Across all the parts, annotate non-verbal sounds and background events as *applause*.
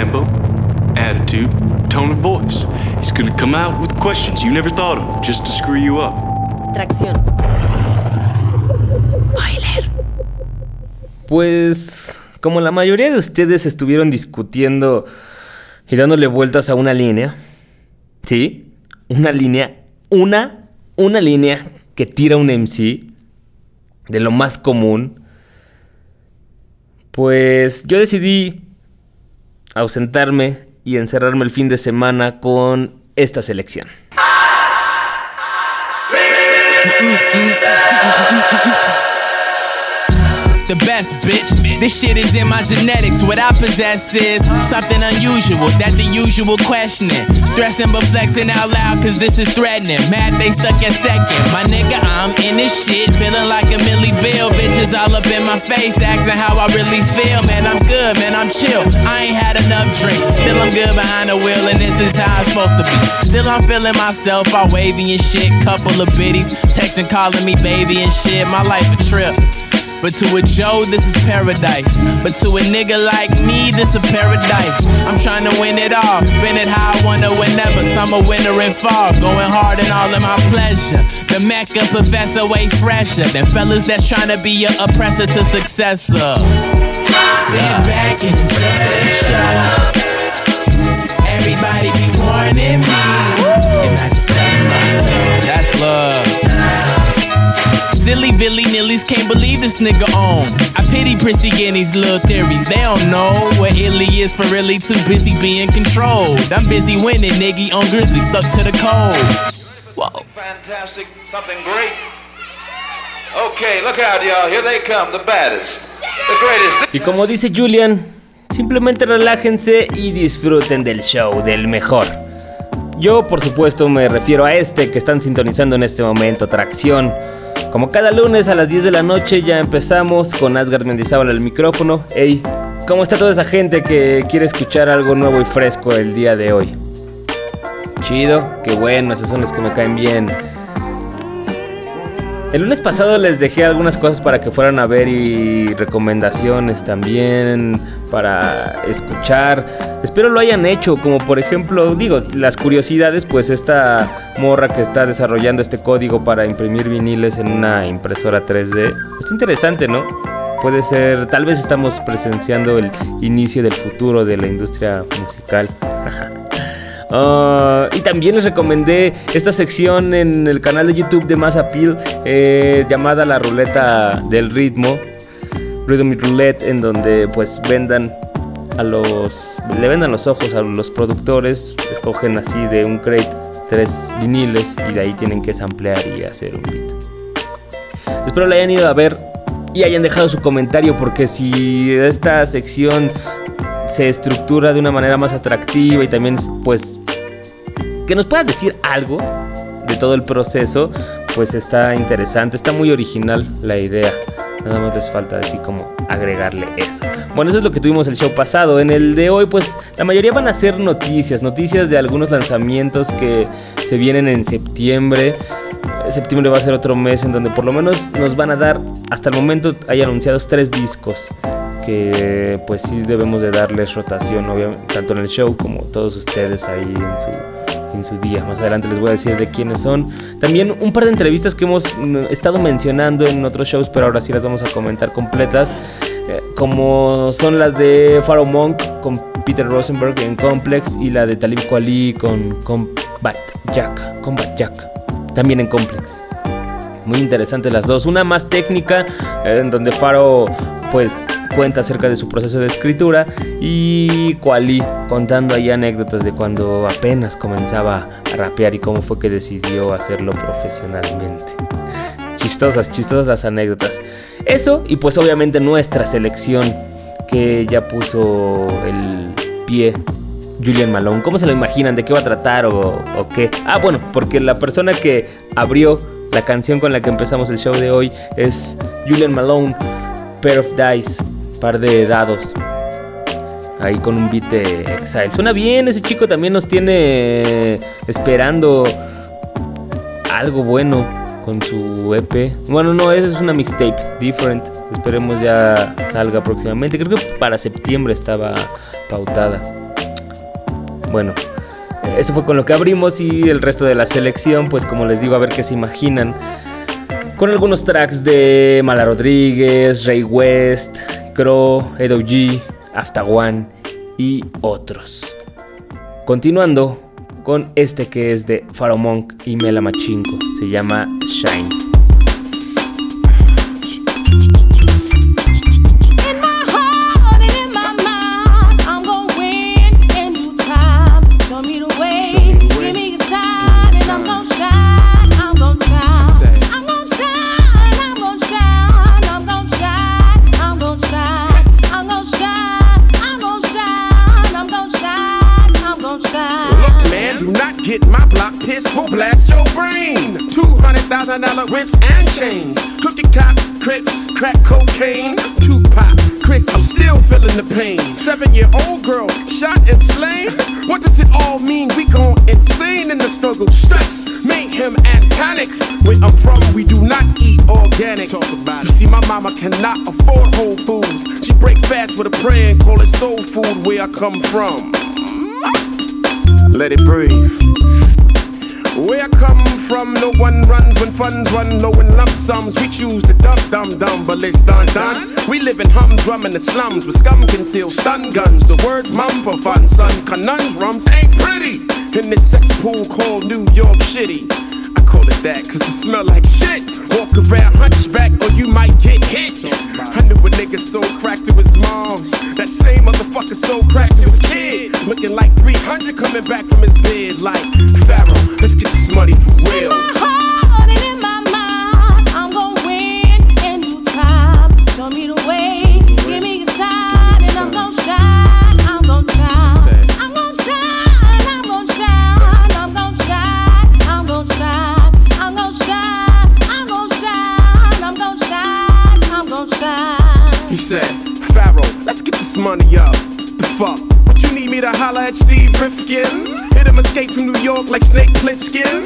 tempo, attitude, tone of voice. He's gonna come out with questions you never thought of just to screw you up. Tracción. Pues, como la mayoría de ustedes estuvieron discutiendo y dándole vueltas a una línea, ¿sí? Una línea, una, una línea que tira un MC de lo más común, pues yo decidí ausentarme y encerrarme el fin de semana con esta selección. *laughs* the best, bitch. This shit is in my genetics. What I possess is something unusual. That the usual questioning. Stressing but flexing out loud, cause this is threatening. Mad they stuck at second. My nigga, I'm in this shit. Feeling like a Millie Bill. Bitches all up in my face, acting how I really feel. Man, I'm good, man, I'm chill. I ain't had enough drink. Still, I'm good behind the wheel, and this is how I'm supposed to be. Still, I'm feeling myself. I wavy and shit. Couple of biddies. Texting, calling me baby and shit. My life a trip. But to a Joe, this is paradise. But to a nigga like me, this is paradise. I'm trying to win it all, spin it how I wanna whenever. Summer, winter, and fall. Going hard in all of my pleasure. The Mecca professor way fresher than fellas that's trying to be your oppressor to successor. Sit back and the. Everybody be warning me. And I just tell them my love. That's love. Silly Billy Nillies can't believe this nigga on. I pity Prissy getting these little theories. They don't know what Illy is for really too busy being controlled. I'm busy winning, nigga on Grizzly, stuck to the code. Whoa. Fantastic, something great. Okay, look out, y'all. Here they come, the baddest, the greatest. Y como dice Julian, simplemente relájense y disfruten del show, del mejor. Yo, por supuesto, me refiero a este que están sintonizando en este momento, Tracción. Como cada lunes a las 10 de la noche ya empezamos con Asgard Mendizábal al micrófono. Hey, ¿cómo está toda esa gente que quiere escuchar algo nuevo y fresco el día de hoy? Chido, qué bueno, esos son los que me caen bien. El lunes pasado les dejé algunas cosas para que fueran a ver y recomendaciones también para escuchar. Espero lo hayan hecho, como por ejemplo, digo, las curiosidades, pues esta morra que está desarrollando este código para imprimir viniles en una impresora 3D. Está interesante, ¿no? Puede ser, tal vez estamos presenciando el inicio del futuro de la industria musical. Uh, y también les recomendé esta sección en el canal de YouTube de Mass Appeal eh, llamada La Ruleta del Ritmo, Rhythm Roulette, en donde pues vendan a los, le vendan los ojos a los productores, escogen así de un crate tres viniles y de ahí tienen que samplear y hacer un beat. Espero lo hayan ido a ver y hayan dejado su comentario porque si esta sección se estructura de una manera más atractiva y también pues que nos pueda decir algo de todo el proceso, pues está interesante, está muy original la idea. Nada más les falta así como agregarle eso. Bueno, eso es lo que tuvimos el show pasado. En el de hoy, pues la mayoría van a ser noticias, noticias de algunos lanzamientos que se vienen en septiembre. Septiembre va a ser otro mes en donde por lo menos nos van a dar, hasta el momento hay anunciados tres discos que pues sí debemos de darles rotación, obviamente, tanto en el show como todos ustedes ahí en su, en su día. Más adelante les voy a decir de quiénes son. También un par de entrevistas que hemos mm, estado mencionando en otros shows, pero ahora sí las vamos a comentar completas. eh, como son las de Pharaoh Monk con Peter Rosenberg en Complex y la de Talib Kweli con Combat Jack. Combat Jack. También en Complex. Muy interesantes las dos. Una más técnica, eh, en donde Faro pues cuenta acerca de su proceso de escritura y Quali contando ahí anécdotas de cuando apenas comenzaba a rapear y cómo fue que decidió hacerlo profesionalmente. Chistosas, chistosas anécdotas. Eso y pues obviamente nuestra selección que ya puso el pie Julian Malone. ¿Cómo se lo imaginan? ¿De qué va a tratar o, o qué? Ah, bueno, porque la persona que abrió la canción con la que empezamos el show de hoy es Julian Malone, Pair of Dice, par de dados. Ahí con un beat de Exile. Suena bien, ese chico también nos tiene esperando algo bueno con su EP. Bueno, no, esa es una mixtape, different. Esperemos ya salga próximamente. Creo que para septiembre estaba pautada. bueno, eso fue con lo que abrimos y el resto de la selección, pues como les digo, a ver qué se imaginan. Con algunos tracks de Mala Rodríguez, Ray West, Crow, Edo G, After y otros. Continuando con este que es de Faro Monk y Mela Machinko, se llama Shine. Whips and chains. Cookie cop, crips, crack cocaine, Tupac, Chris, I'm still feeling the pain. Seven year old girl shot and slain. What does it all mean? We gone insane in the struggle, stress, mayhem and panic. Where I'm from, we do not eat organic. Talk about it. You see, my mama cannot afford Whole Foods. She break fast with a prayer and call it soul food. Where I come from. Let it breathe. Where I come from, no one runs when funds run low in lump sums. We choose to dump, dumb, dumb, but it's done, done. We live in humdrum in the slums with scum concealed stun guns. The words mum for fun, son. Conundrums ain't pretty in this cesspool called New York City. Call it that cause it smell like shit. Walk around hunchback or you might get hit. I knew a nigga so cracked to his moms. That same motherfucker so cracked to his kid. Looking like 300 coming back from his bed. Like, Pharaoh, let's get this money for real. *laughs* money up. The fuck? What you need me to holler at Steve Rifkin? Hit him escape from New York like Snake Plissken?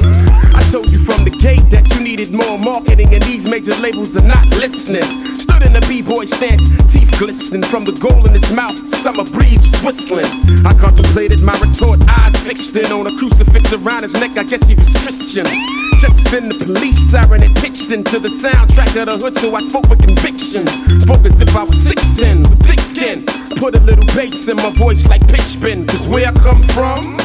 I told you from the gate that you needed more marketing, and these major labels are not listening. Stood in the b-boy stance, teeth glistening from the gold in his mouth. Summer breeze was whistling. I contemplated my retort, eyes fixed in on a crucifix around his neck. I guess he was Christian. Just then the police siren had pitched into the soundtrack of the hood, so I spoke with conviction. Spoke as if I was 16 with thick skin. Put a little bass in my voice like pitch bend. Cause where I come from,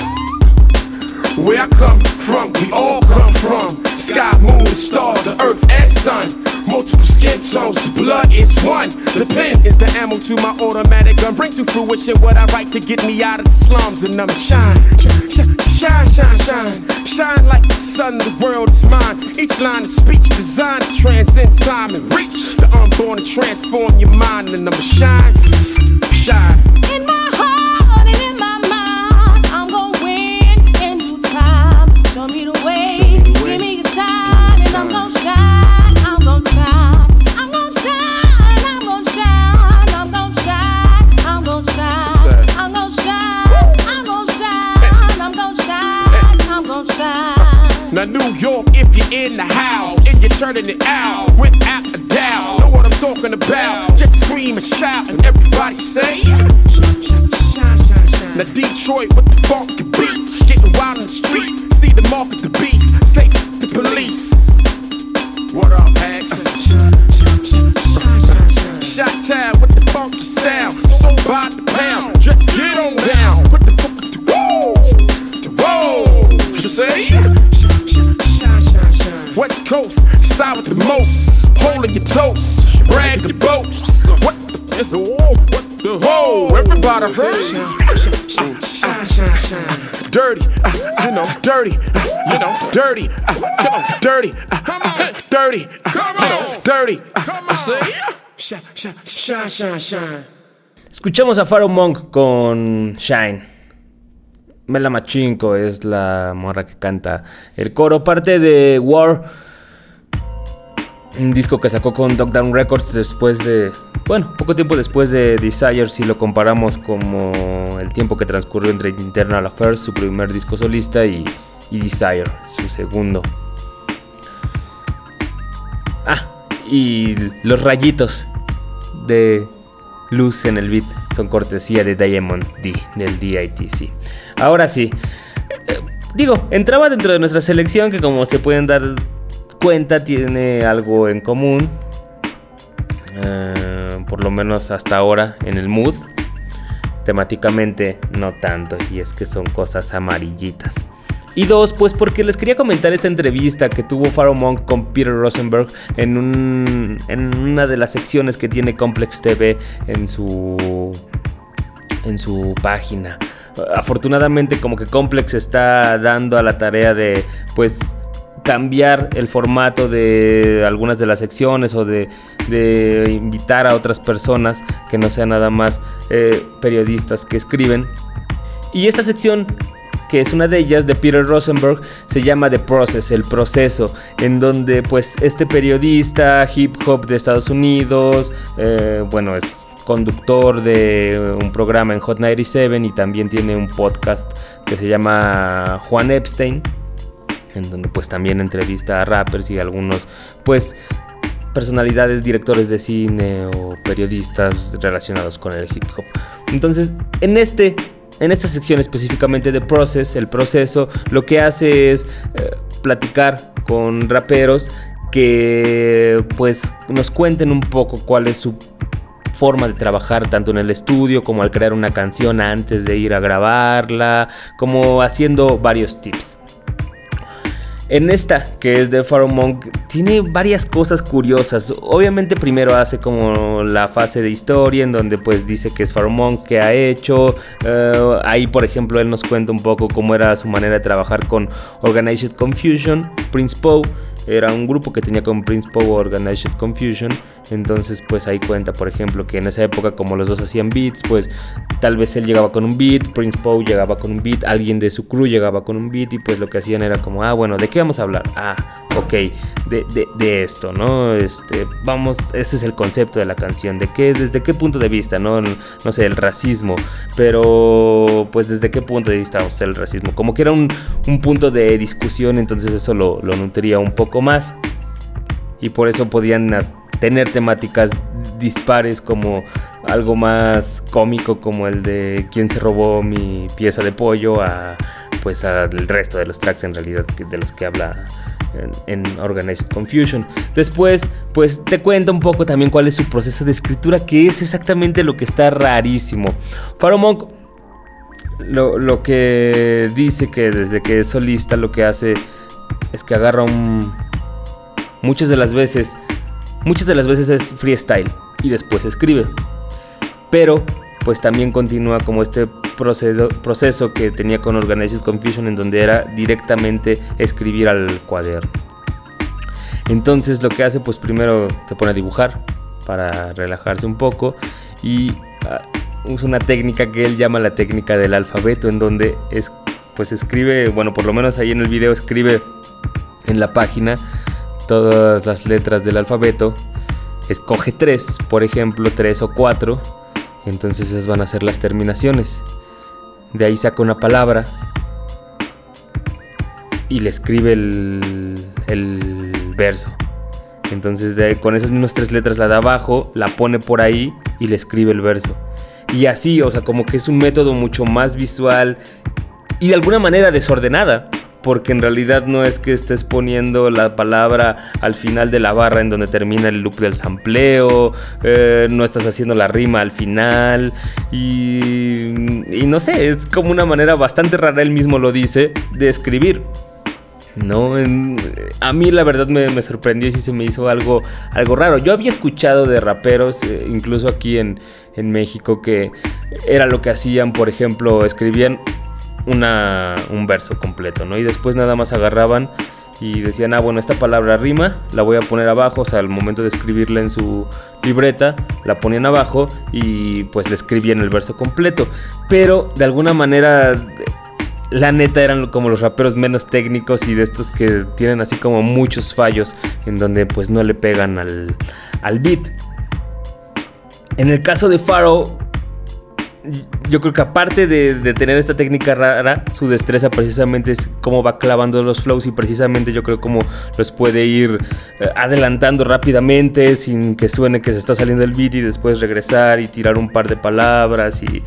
where I come from, we all come from. Sky, moon, stars, the earth and sun. Multiple skin tones, blood is one. The pen is the ammo to my automatic gun. Bring to fruition what I write to get me out of the slums. And I'm shine, shine, shine, shine, shine. Shine like the sun, the world is mine. Each line of speech designed to transcend time and reach the unborn and transform your mind. And I'm shine, shine. Now New York, if you're in the house, and you're turning it out without a doubt, know what I'm talking about? Just scream and shout, and everybody say. Now Detroit with the funky beats, getting wild in the street. See the mark of the beast, safe the police. What up, X? Shot town with the funky sound, so by the pound. Just get on down. What the fuck? Whoa, whoa. You say? West Coast, side with the most. Holding your toast, brag the boats. What the? It's a whoa, what the? Whoa, everybody heard. Dirty, uh, you know, dirty, uh, you know, dirty, uh, come on, dirty, uh, dirty, uh, you know, dirty. Uh, I say, shine, shine, shine, shine, shine. Escuchamos a Pharaoh Monk con Shine. Mela Machinko es la morra que canta el coro, parte de War, un disco que sacó con Dog Records después de, bueno, poco tiempo después de Desire, si lo comparamos como el tiempo que transcurrió entre Internal Affairs, su primer disco solista, y, y Desire, su segundo. Ah, y los rayitos de luz en el beat son cortesía de Diamond D, del DITC. Ahora sí, eh, digo, entraba dentro de nuestra selección que como se pueden dar cuenta tiene algo en común, eh, por lo menos hasta ahora en el mood. Temáticamente no tanto, y es que son cosas amarillitas. Y dos, pues porque les quería comentar esta entrevista que tuvo Pharaoh Monk con Peter Rosenberg en, un, en una de las secciones que tiene Complex TV en su, en su página. Afortunadamente como que Complex está dando a la tarea de pues cambiar el formato de algunas de las secciones o de, de invitar a otras personas que no sean nada más eh, periodistas que escriben. Y esta sección que es una de ellas, de Peter Rosenberg, se llama The Process, el proceso, en donde pues este periodista hip hop de Estados Unidos, eh, bueno, es conductor de un programa en Hot 97 y también tiene un podcast que se llama Juan Epstein, en donde pues también entrevista a rappers y algunos pues personalidades, directores de cine o periodistas relacionados con el hip hop. Entonces, en este en esta sección específicamente de Process, el proceso, lo que hace es eh, platicar con raperos que pues nos cuenten un poco cuál es su forma de trabajar tanto en el estudio como al crear una canción antes de ir a grabarla, como haciendo varios tips. En esta, que es de Pharaoh Monk, tiene varias cosas curiosas. Obviamente primero hace como la fase de historia en donde pues dice que es Pharaoh Monk, que ha hecho. Eh, ahí por ejemplo él nos cuenta un poco cómo era su manera de trabajar con Organized Confusion, Prince Poe. Era un grupo que tenía con Prince Poe Organized Confusion. Entonces, pues ahí cuenta, por ejemplo, que en esa época, como los dos hacían beats, pues tal vez él llegaba con un beat, Prince Poe llegaba con un beat, alguien de su crew llegaba con un beat, y pues lo que hacían era como, ah, bueno, ¿de qué vamos a hablar? Ah, ok, de, de, esto, ¿no? Este, vamos, ese es el concepto de la canción, de qué, desde qué punto de vista, ¿no? No sé, el racismo, pero pues desde qué punto de vista hacer el racismo. Como que era un, un punto de discusión, entonces eso lo, lo nutría un poco más. Y por eso podían tener temáticas dispares como algo más cómico como el de quién se robó mi pieza de pollo a pues al resto de los tracks en realidad de los que habla en, Organized Confusion. Después, pues te cuenta un poco también cuál es su proceso de escritura, que es exactamente lo que está rarísimo. Pharaoh Monk lo, lo que dice que desde que es solista lo que hace es que agarra un... Muchas de las veces Muchas de las veces es freestyle y después escribe. Pero pues también continúa como este proceso que tenía con Organized Confusion en donde era directamente escribir al cuaderno. Entonces lo que hace pues primero se pone a dibujar para relajarse un poco y uh, usa una técnica que él llama la técnica del alfabeto en donde es pues escribe, bueno, por lo menos ahí en el video escribe en la página todas las letras del alfabeto, escoge tres, por ejemplo, tres o cuatro, entonces esas van a ser las terminaciones. De ahí saca una palabra y le escribe el, verso. Entonces con esas mismas tres letras la de abajo, la pone por ahí y le escribe el verso. Y así, o sea, como que es un método mucho más visual y de alguna manera desordenada porque en realidad no es que estés poniendo la palabra al final de la barra en donde termina el loop del sampleo, eh, no estás haciendo la rima al final y, no sé, es como una manera bastante rara, él mismo lo dice, de escribir. No, a mí la verdad me, sorprendió y se me hizo algo, algo raro. Yo había escuchado de raperos, eh, incluso aquí en, en México, que era lo que hacían, por ejemplo, escribían una, un verso completo, ¿no? Y después nada más agarraban y decían, ah, bueno, esta palabra rima, la voy a poner abajo, o sea, al momento de escribirla en su libreta, la ponían abajo y pues le escribían el verso completo. Pero de alguna manera, la neta eran como los raperos menos técnicos y de estos que tienen así como muchos fallos en donde pues no le pegan al, al beat. En el caso de Pharaoh, yo creo que aparte de, tener esta técnica rara, su destreza precisamente es cómo va clavando los flows y precisamente yo creo cómo los puede ir eh, adelantando rápidamente sin que suene que se está saliendo el beat y después regresar y tirar un par de palabras y,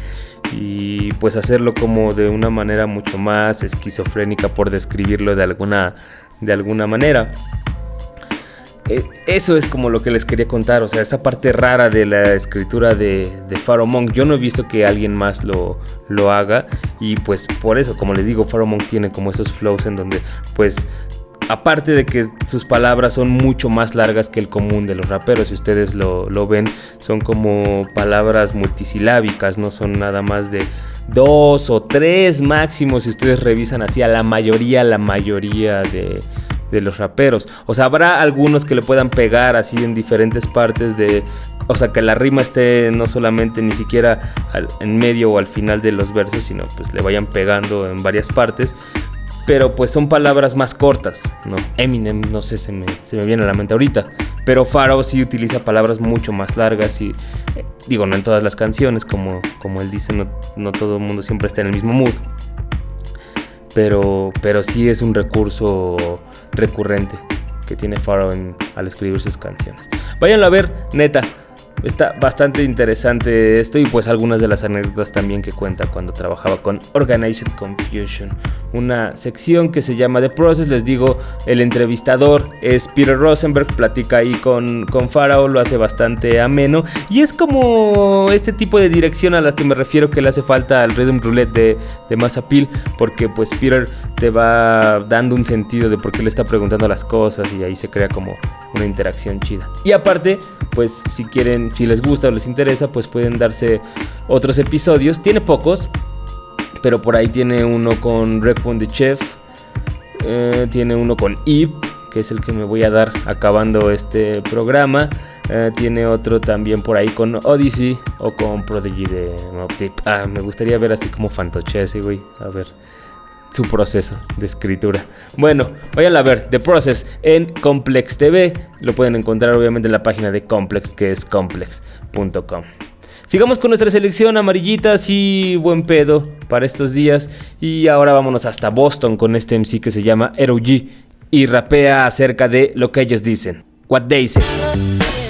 y pues hacerlo como de una manera mucho más esquizofrénica por describirlo de alguna, de alguna manera. Eh, Eso es como lo que les quería contar, o sea, esa parte rara de la escritura de, de Monk. Yo no he visto que alguien más lo, lo haga y pues por eso, como les digo, Pharaoh Monk tiene como esos flows en donde pues aparte de que sus palabras son mucho más largas que el común de los raperos, si ustedes lo, lo ven, son como palabras multisilábicas, no son nada más de dos o tres máximo si ustedes revisan así a la mayoría, la mayoría de, de los raperos. O sea, habrá algunos que le puedan pegar así en diferentes partes de... O sea, que la rima esté no solamente ni siquiera al- en medio o al final de los versos, sino pues le vayan pegando en varias partes. Pero pues son palabras más cortas, ¿no? Eminem, no sé, se me, se me viene a la mente ahorita. Pero Pharaoh sí utiliza palabras mucho más largas y... eh, digo, no en todas las canciones, como, como él dice, no, no todo el mundo siempre está en el mismo mood pero, pero sí es un recurso recurrente que tiene Pharaoh en- al escribir sus canciones. Váyanlo a ver, neta. Está bastante interesante esto y pues algunas de las anécdotas también que cuenta cuando trabajaba con Organized Confusion. Una sección que se llama The Process, les digo, el entrevistador es Peter Rosenberg, platica ahí con, con Pharaoh, lo hace bastante ameno y es como este tipo de dirección a la que me refiero que le hace falta al Rhythm Roulette de, de Mass Appeal, porque pues Peter te va dando un sentido de por qué le está preguntando las cosas y ahí se crea como una interacción chida. Y aparte, pues si quieren, si les gusta o les interesa, pues pueden darse otros episodios. Tiene pocos, pero por ahí tiene uno con Recon the Chef, eh, tiene uno con Eve, que es el que me voy a dar acabando este programa. Eh, tiene otro también por ahí con Odyssey o con Prodigy de Deep. Ah, me gustaría ver así como fantoche ese, güey. A ver su proceso de escritura. Bueno, vayan a ver The Process en Complex TV. Lo pueden encontrar obviamente en la página de Complex, que es complex.com. Sigamos con nuestra selección amarillitas y buen pedo para estos días. Y ahora vámonos hasta Boston con este MC que se llama ROG y rapea acerca de lo que ellos dicen. What they say.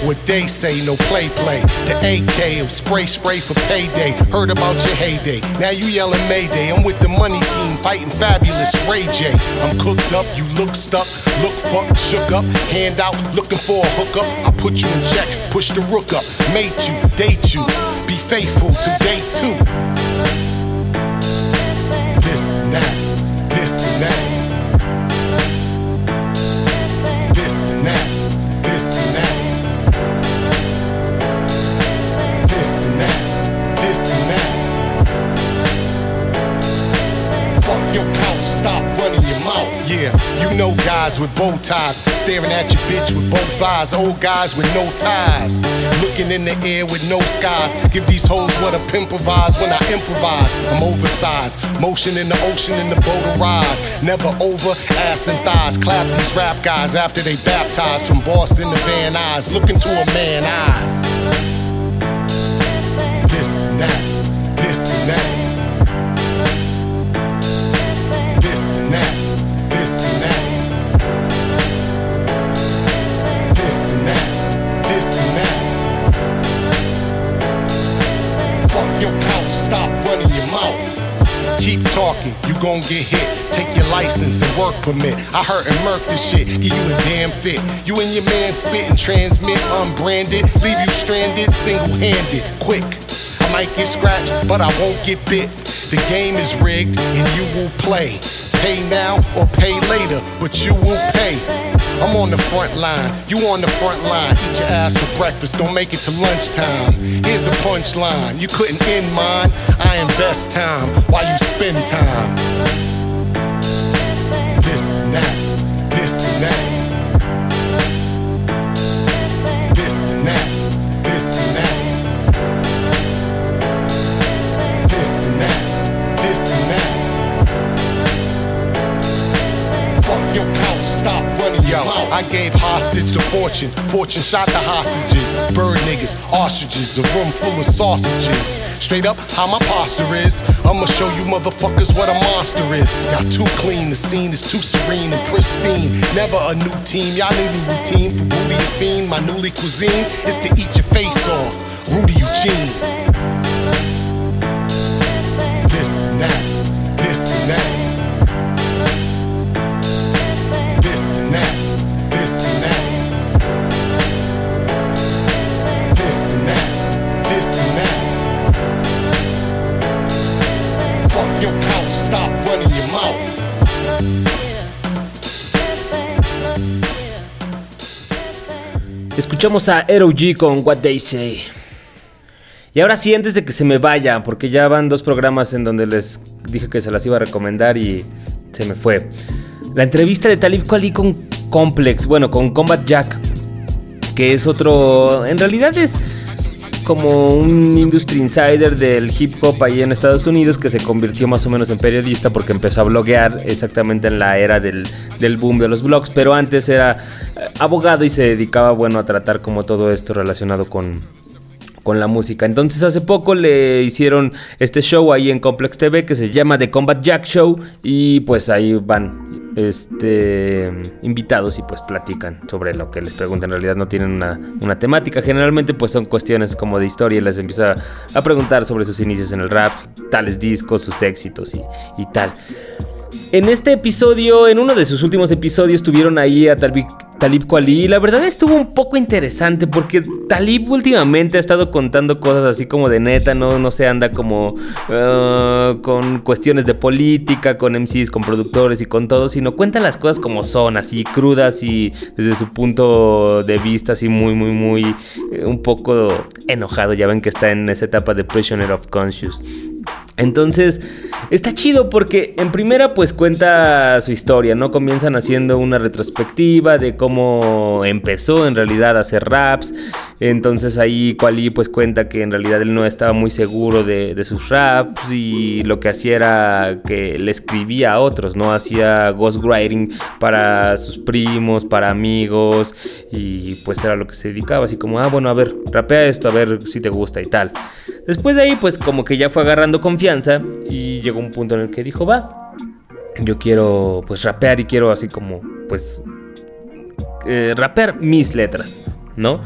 What they say, no play play. The AK of spray spray for payday. Heard about your heyday. Now you yelling Mayday. I'm with the money team fighting fabulous Ray J. I'm cooked up, you look stuck, look fucked, shook up, hand out, looking for a hookup. I put you in check, push the rook up, mate you, date you, be faithful to day two. This and Yeah, you know guys with bow ties, staring at your bitch with both eyes. Old guys with no ties, looking in the air with no skies. Give these hoes what a pimp provides when I improvise. I'm oversized, motion in the ocean in the boat rise. Never over, ass and thighs. Clap these rap guys after they baptized from Boston to Van Nuys. Look into a man eyes. This that, Talking, you gon' get hit. Take your license and work permit. I hurt and murk this shit, give you a damn fit. You and your man spit and transmit unbranded, leave you stranded, single handed, quick. I might get scratched, but I won't get bit. The game is rigged and you will play. Pay now or pay later, but you will pay. I'm on the front line, you on the front line. Eat your ass for breakfast, don't make it to lunchtime. Here's a punchline, you couldn't end mine. I invest time while you spend time. This and that, this and that. Hostage to fortune. Fortune shot the hostages. Bird niggas, ostriches, a room full of sausages. Straight up, how my posture is. I'ma show you motherfuckers what a monster is. Y'all too clean, the scene is too serene and pristine. Never a new team, y'all need a new routine. For booty and fiend, my newly cuisine is to eat your face off. Rudy Eugene. Escuchamos a ROG con What They Say. Y ahora sí, antes de que se me vaya, porque ya van dos programas en donde les dije que se las iba a recomendar y se me fue. La entrevista de Talib Kweli con Complex, bueno, con Combat Jack, que es otro, en realidad es como un industry insider del hip hop ahí en Estados Unidos que se convirtió más o menos en periodista porque empezó a bloguear exactamente en la era del, del boom de los blogs, pero antes era eh, abogado y se dedicaba, bueno, a tratar como todo esto relacionado con, con la música. Entonces hace poco le hicieron este show ahí en Complex TV que se llama The Combat Jack Show y pues ahí van este invitados y pues platican sobre lo que les preguntan. En realidad no tienen una, una temática. Generalmente pues son cuestiones como de historia les empieza a preguntar sobre sus inicios en el rap, tales discos, sus éxitos y, y tal. En este episodio, en uno de sus últimos episodios, tuvieron ahí a Talib, Talib Kweli. La verdad estuvo un poco interesante porque Talib últimamente ha estado contando cosas así como de neta, no, no se anda como uh, con cuestiones de política, con MCs, con productores y con todo, sino cuenta las cosas como son, así crudas y desde su punto de vista, así muy, muy, muy, eh, un poco enojado. Ya ven que está en esa etapa de Prisoner of Conscious. Entonces, está chido porque en primera pues cuenta su historia, ¿no? Comienzan haciendo una retrospectiva de cómo empezó en realidad a hacer raps. Entonces ahí Quali pues cuenta que en realidad él no estaba muy seguro de, de, sus raps y lo que hacía era que le escribía a otros, ¿no? Hacía ghostwriting para sus primos, para amigos y pues era lo que se dedicaba, así como, ah, bueno, a ver, rapea esto, a ver si te gusta y tal. Después de ahí pues como que ya fue agarrando confianza y llegó un punto en el que dijo, va, yo quiero pues rapear y quiero así como pues eh, rapear mis letras, ¿no?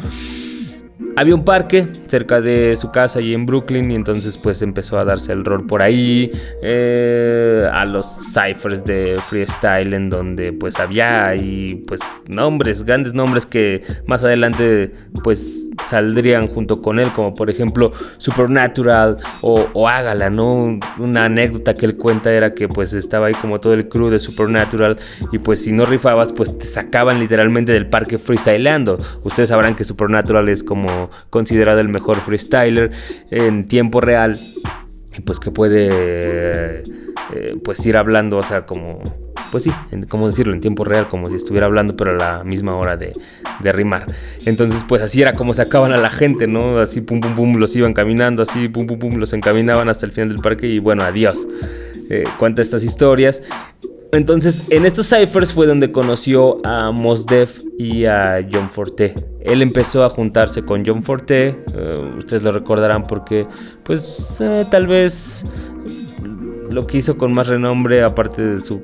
Había un parque cerca de su casa y en Brooklyn y entonces pues empezó a darse el rol por ahí eh, a los ciphers de freestyle en donde pues había y pues nombres, grandes nombres que más adelante pues saldrían junto con él como por ejemplo Supernatural o, o Ágala, ¿no? Una anécdota que él cuenta era que pues estaba ahí como todo el crew de Supernatural y pues si no rifabas pues te sacaban literalmente del parque freestyleando. Ustedes sabrán que Supernatural es como considerado el mejor freestyler en tiempo real y pues que puede eh, pues ir hablando, o sea, como pues sí, en, decirlo, en tiempo real, como si estuviera hablando, pero a la misma hora de, de, rimar. Entonces, pues así era como sacaban a la gente, ¿no? Así, pum, pum, pum, los iban caminando, así, pum, pum, pum, los encaminaban hasta el final del parque y bueno, adiós. Eh, cuenta estas historias. Entonces, en estos ciphers fue donde conoció a Mos Def y a John Forte. Él empezó a juntarse con John Forte, uh, ustedes lo recordarán porque, pues, eh, tal vez lo que hizo con más renombre, aparte de su,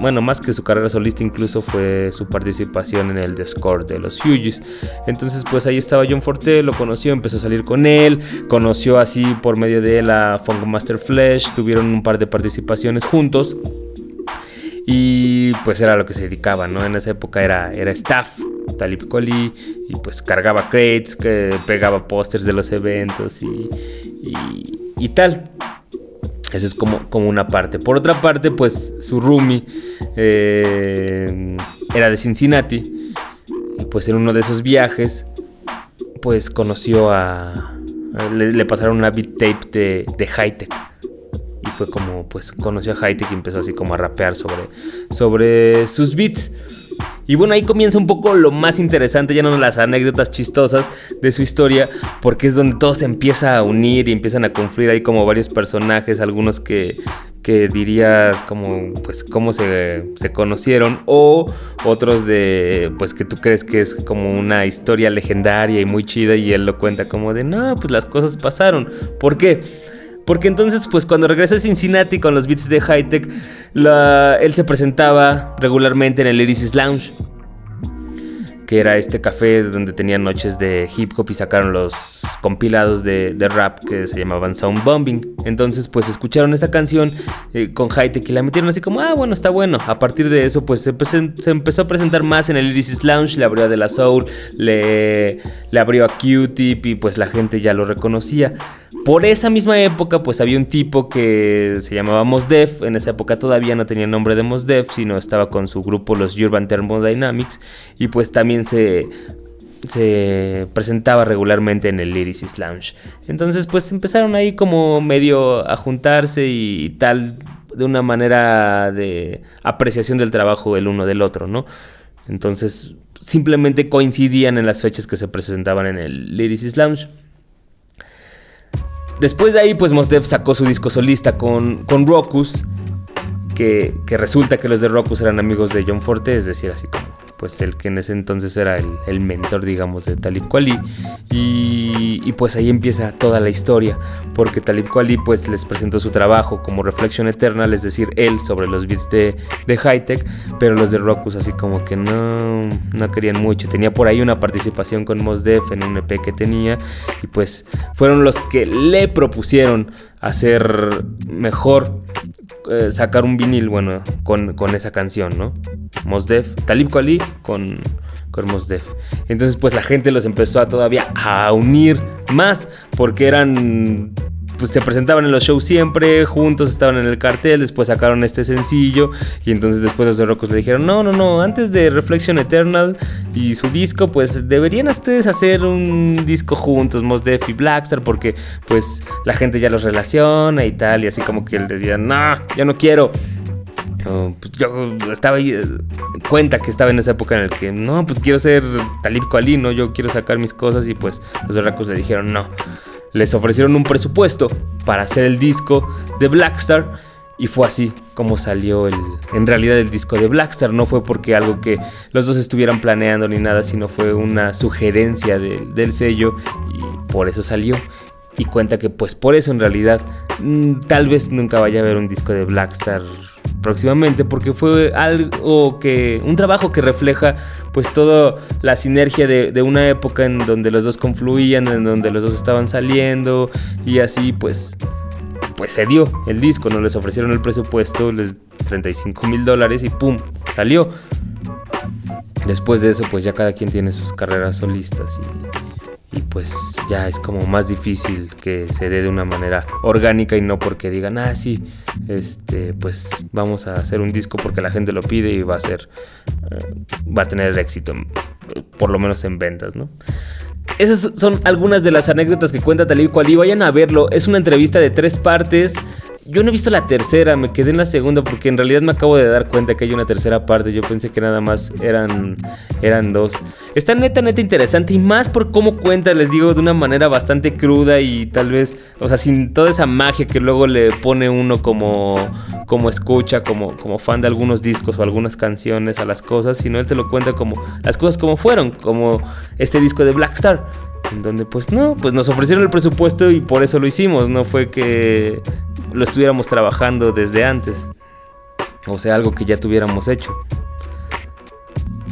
bueno, más que su carrera solista, incluso fue su participación en el Discord de los Hughes. Entonces, pues ahí estaba John Forte, lo conoció, empezó a salir con él, conoció así por medio de él a Funk Master Flesh, tuvieron un par de participaciones juntos. Y pues era lo que se dedicaba, ¿no? En esa época era, era staff, Talib Kweli, y pues cargaba crates, que pegaba pósters de los eventos y, y, y tal. Esa es como, como, una parte. Por otra parte, pues su roomie eh, era de Cincinnati. Y pues en uno de esos viajes, pues conoció a... Le, le pasaron una beat tape de, de Hightech y fue como pues conoció a Hightech y empezó así como a rapear sobre, sobre sus beats. Y bueno, ahí comienza un poco lo más interesante, ya no las anécdotas chistosas de su historia, porque es donde todo se empieza a unir y empiezan a confluir ahí como varios personajes, algunos que que dirías como pues cómo se, se conocieron o otros de pues que tú crees que es como una historia legendaria y muy chida y él lo cuenta como de no pues las cosas pasaron ¿por qué? Porque entonces, pues cuando regresó a Cincinnati con los beats de Hightech, la- él se presentaba regularmente en el Irisis Lounge, que era este café donde tenían noches de hip hop y sacaron los compilados de, rap que se llamaban Sound Bombing. Entonces, pues escucharon esta canción eh, con Hightech y la metieron así como, ah, bueno, está bueno. A partir de eso, pues se, empezó a presentar más en el Irisis Lounge, le abrió a De La Soul, le, le abrió a Q-Tip y pues la gente ya lo reconocía. Por esa misma época, pues había un tipo que se llamaba Mos Def. En esa época todavía no tenía nombre de Mos Def, sino estaba con su grupo, los Urban Thermodynamics. Y pues también se, se presentaba regularmente en el Lyricist Lounge. Entonces, pues empezaron ahí como medio a juntarse y tal, de una manera de apreciación del trabajo el uno del otro, ¿no? Entonces, simplemente coincidían en las fechas que se presentaban en el Lyricist Lounge. Después de ahí, pues Mos Def sacó su disco solista con, con Rockus, que, resulta que los de Rockus eran amigos de John Forte, es decir, así como pues el que en ese entonces era el, mentor, digamos, de Kweli. Y, y pues ahí empieza toda la historia, porque Talib Kweli pues les presentó su trabajo como Reflection Eternal, es decir, él sobre los beats de, de Hightech, pero los de Rockus así como que no, no querían mucho. Tenía por ahí una participación con Mos Def en un EP que tenía, y pues fueron los que le propusieron hacer mejor eh, sacar un vinil, bueno, con, con esa canción, ¿no? Mos Def, Talib Kweli con, con Mos. Entonces, pues la gente los empezó a todavía a unir más, porque eran pues se presentaban en los shows siempre, juntos estaban en el cartel, después sacaron este sencillo y entonces después los de Rocos le dijeron, no, no, no, antes de Reflection Eternal y su disco, pues deberían ustedes hacer un disco juntos, Mos Def y Blackstar, porque pues la gente ya los relaciona y tal, y así como que él decía, no, yo no quiero. Pues yo estaba ahí, eh, cuenta que estaba en esa época en la que, no, pues quiero ser Talib Kweli, ¿no? Yo quiero sacar mis cosas y pues los de Rocos le dijeron, no les ofrecieron un presupuesto para hacer el disco de Blackstar y fue así como salió el, en realidad el disco de Blackstar. No fue porque algo que los dos estuvieran planeando ni nada, sino fue una sugerencia de- del sello y por eso salió. Y cuenta que pues por eso en realidad mm, tal vez nunca vaya a haber un disco de Blackstar próximamente porque fue algo que un trabajo que refleja pues toda la sinergia de, de una época en donde los dos confluían en donde los dos estaban saliendo y así pues pues se dio el disco no les ofrecieron el presupuesto les 35 mil dólares y pum salió. Después de eso pues ya cada quien tiene sus carreras solistas y, y pues ya es como más difícil que se dé de una manera orgánica y no porque digan, ah, sí, este, pues vamos a hacer un disco porque la gente lo pide y va a ser, eh, va a tener éxito, por lo menos en ventas, ¿no? Esas son algunas de las anécdotas que cuenta Talib Kweli. Vayan a verlo. Es una entrevista de tres partes. Yo no he visto la tercera, me quedé en la segunda porque en realidad me acabo de dar cuenta que hay una tercera parte. Yo pensé que nada más eran, eran dos. Está neta, neta interesante y más por cómo cuenta, les digo, de una manera bastante cruda y tal vez, o sea, sin toda esa magia que luego le pone uno como, como escucha, como, como fan de algunos discos o algunas canciones a las cosas, sino él te lo cuenta como las cosas como fueron, como este disco de Blackstar. En donde pues no, pues nos ofrecieron el presupuesto y por eso lo hicimos, no fue que lo estuviéramos trabajando desde antes. O sea, algo que ya tuviéramos hecho.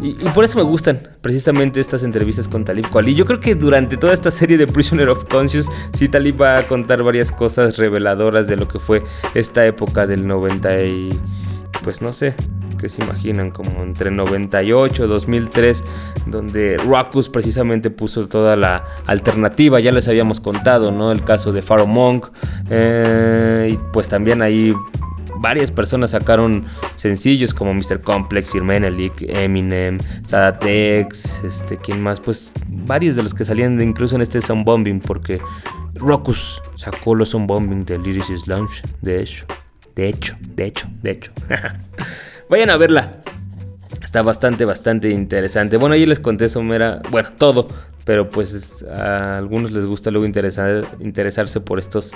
Y, por eso me gustan precisamente estas entrevistas con Talib Kweli. Yo creo que durante toda esta serie de Prisoner of Conscious, sí Talib va a contar varias cosas reveladoras de lo que fue esta época del 90 y... Pues no sé, que se imaginan, como entre 98 y 2003, donde Rockus precisamente puso toda la alternativa, ya les habíamos contado, ¿no? El caso de Pharaoh Monk, eh, y pues también ahí varias personas sacaron sencillos como Mr. Complex, Sir Menelik, Eminem, Sadatex, este, ¿quién más? Pues varios de los que salían de, incluso en este Sound Bombing, porque Rockus sacó los Sound Bombing del Lyricist Lounge, de hecho, de hecho, de hecho, de hecho. *laughs* Vayan a verla. Está bastante, bastante interesante. Bueno, ahí les conté eso, era, bueno, todo. Pero pues a algunos les gusta luego interesar, interesarse por estos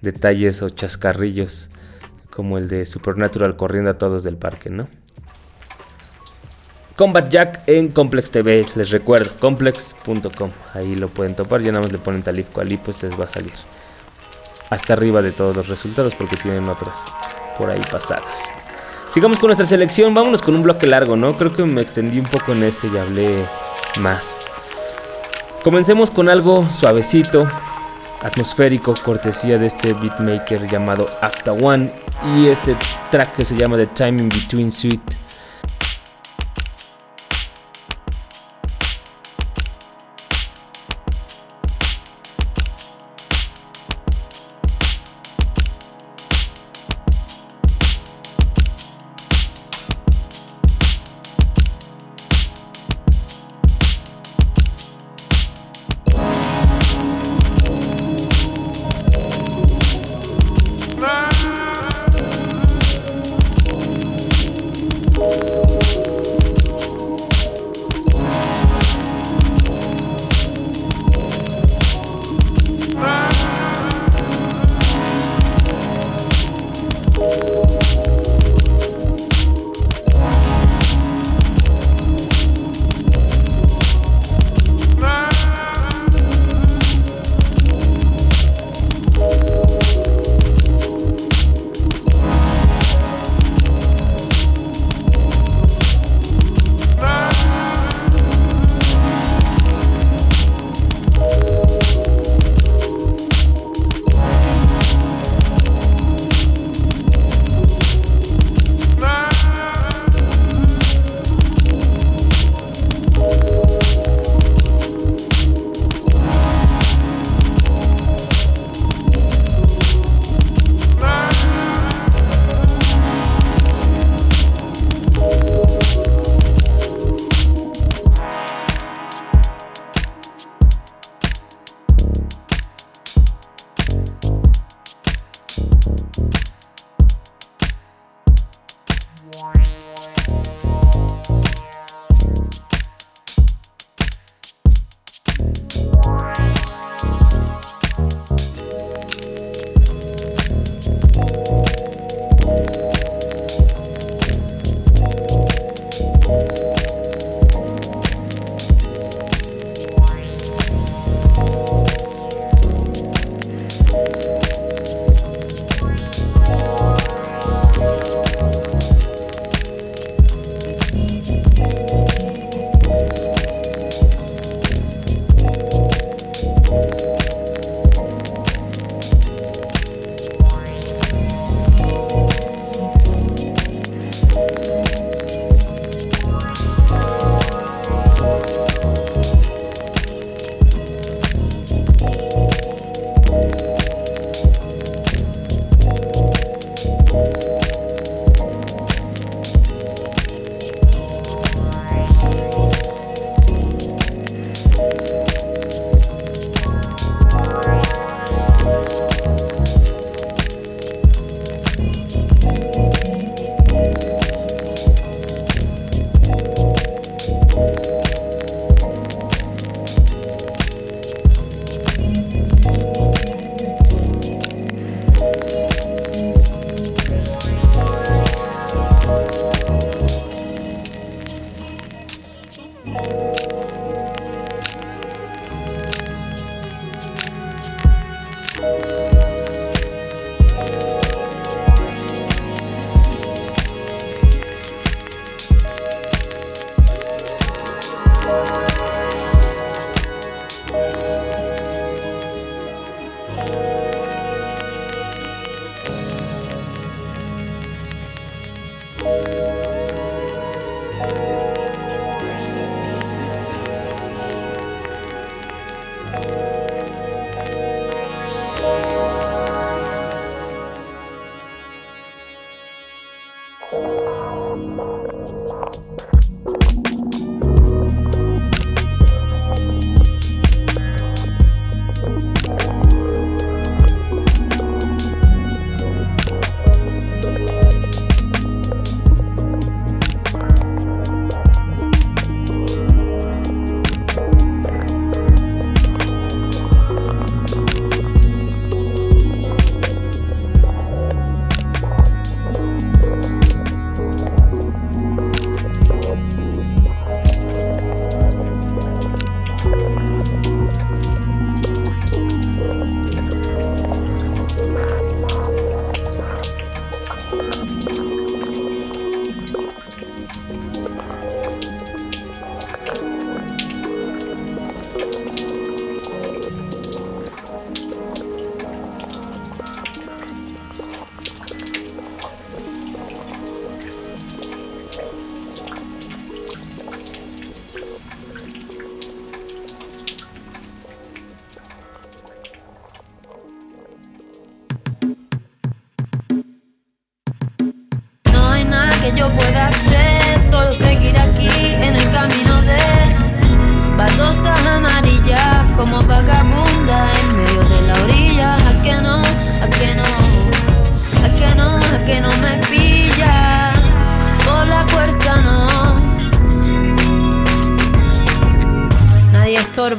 detalles o chascarrillos como el de Supernatural corriendo a todos del parque, ¿no? Combat Jack en Complex TV, les recuerdo, complex.com, ahí lo pueden topar, ya nada más le ponen Talib Kweli, pues les va a salir hasta arriba de todos los resultados porque tienen otras por ahí pasadas. Sigamos con nuestra selección, vámonos con un bloque largo, ¿no? Creo que me extendí un poco en este y hablé más. Comencemos con algo suavecito, atmosférico, cortesía de este beatmaker llamado After One y este track que se llama The Time in Between Suite.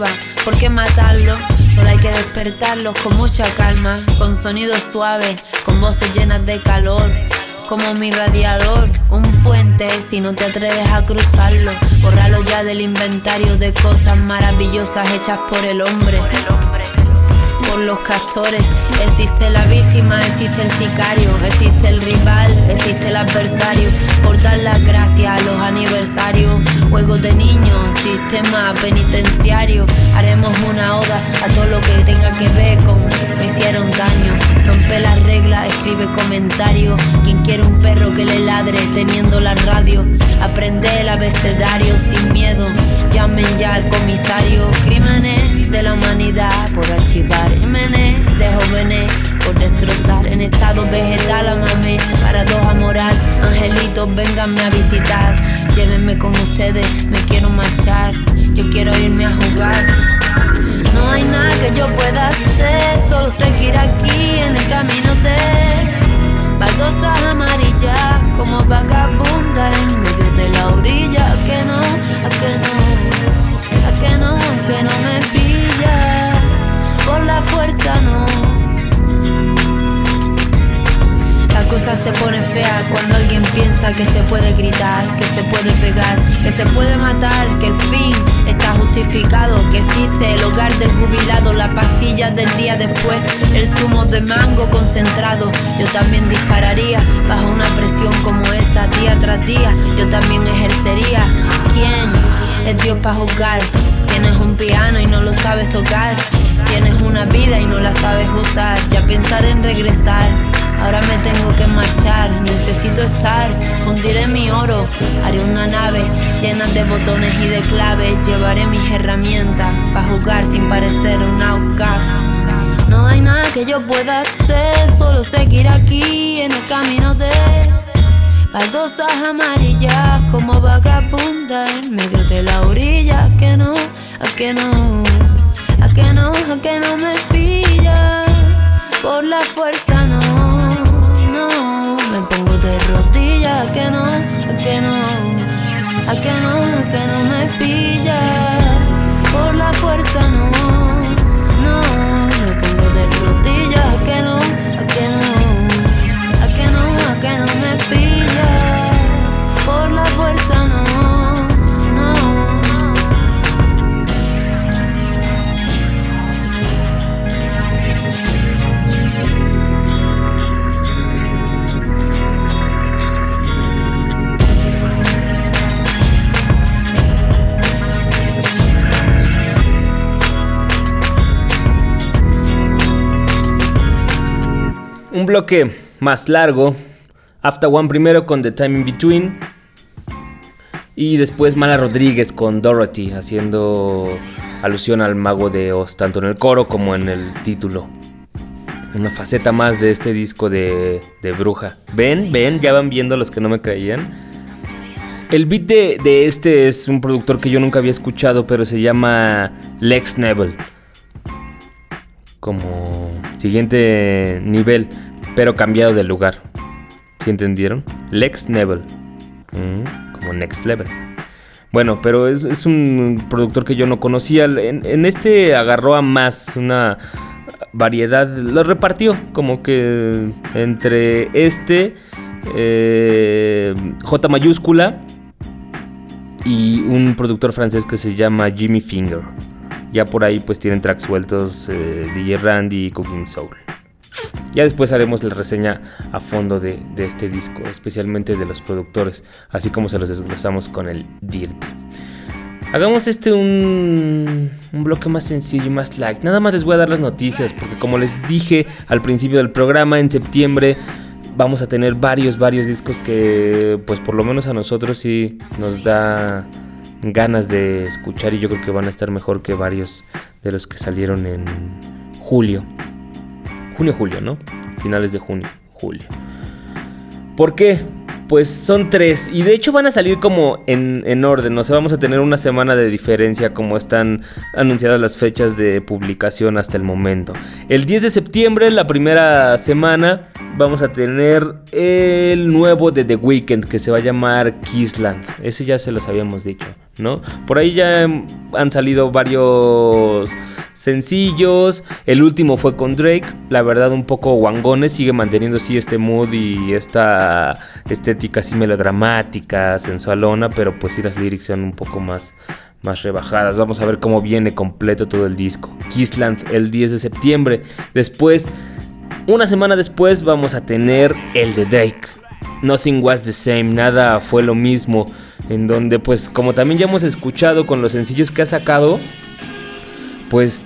Estorba, ¿por qué matarlo? Solo hay que despertarlos con mucha calma, con sonidos suaves, con voces llenas de calor. Como mi radiador, un puente, si no te atreves a cruzarlo, bórralo ya del inventario de cosas maravillosas hechas por el hombre los castores. Existe la víctima, existe el sicario, existe el rival, existe el adversario. Por dar las gracias a los aniversarios, juegos de niños, sistema penitenciario. Haremos una oda a todo lo que tenga que ver con me hicieron daño. Rompe las reglas, escribe comentarios. Quien quiere un perro que le ladre teniendo la radio. Aprende el abecedario sin miedo. Llamen ya al comisario. Crímenes de la humanidad por archivar. Crímenes de jóvenes por destrozar. En estado vegetal, amame para dos a morar. Angelitos, vénganme a visitar. Llévenme con ustedes, me quiero marchar. Yo quiero irme a jugar. No hay nada que yo pueda hacer, solo seguir aquí en el camino de baldosas amarillas como vagabunda en medio de la orilla. ¿A que no? ¿A que no? ¿A que no? ¿A que no me pilla? Por la fuerza no. La cosa se pone fea cuando alguien piensa que se puede gritar, que se puede pegar, que se puede matar, que el fin está justificado, que existe el hogar del jubilado, las pastillas del día después, el zumo de mango concentrado. Yo también dispararía bajo una presión como esa día tras día. Yo también ejercería. ¿Quién es Dios para juzgar? Tienes un piano y no lo sabes tocar. Tienes una vida y no la sabes usar. Ya pensar en regresar. Ahora me tengo que marchar, necesito estar, fundiré mi oro, haré una nave llena de botones y de claves, llevaré mis herramientas para jugar sin parecer un outcast. No hay nada que yo pueda hacer, solo seguir aquí en el camino de baldosas amarillas como vagabunda en medio de la orilla. ¿A que no? ¿A que no? ¿A que no? ¿A que no me pilla? Por la fuerza ¿a que no? ¿A que no? ¿A que no? ¿A que no me pilla? Por la fuerza no, no Me pongo de rodillas, ¿a que no? Un bloque más largo. After One primero con The Time in Between. Y después Mala Rodríguez con Dorothy, haciendo alusión al mago de Oz, tanto en el coro como en el título. Una faceta más de este disco de, Bruja. ¿Ven? ¿Ven? Ya van viendo los que no me creían. El beat de, de este es un productor que yo nunca había escuchado, pero se llama Lex Neville. Como siguiente nivel, pero cambiado de lugar. ¿Sí entendieron? Lex Neville. Mm, como Next Level. Bueno, pero es, es un productor que yo no conocía. En, en este agarró a más una variedad. Lo repartió como que entre este, eh, J mayúscula y un productor francés que se llama Jimmy Finger. Ya por ahí pues tienen tracks sueltos eh, DJ Randy y Cooking Soul. Ya después haremos la reseña a fondo de, este disco, especialmente de los productores, así como se los desglosamos con el Dirty. Hagamos este un, un bloque más sencillo y más light. Nada más les voy a dar las noticias, porque como les dije al principio del programa, en septiembre vamos a tener varios, varios discos que pues por lo menos a nosotros sí nos da ganas de escuchar y yo creo que van a estar mejor que varios de los que salieron en julio. Junio, julio, ¿no? Finales de junio, julio. ¿Por qué? Pues son tres y de hecho van a salir como en, en, orden, o sea, vamos a tener una semana de diferencia como están anunciadas las fechas de publicación hasta el momento. El 10 de septiembre, la primera semana, vamos a tener el nuevo de The Weeknd que se va a llamar Kissland. Ese ya se los habíamos dicho, ¿no? Por ahí ya han salido varios sencillos. El último fue con Drake. La verdad, un poco guangones. Sigue manteniendo sí este mood y esta estética así melodramática, sensualona. Pero pues sí, las lyrics son un poco más, más rebajadas. Vamos a ver cómo viene completo todo el disco. Kissland el 10 de septiembre. Después, una semana después, vamos a tener el de Drake. Nothing was the same, nada fue lo mismo. En donde, pues, como también ya hemos escuchado con los sencillos que ha sacado, pues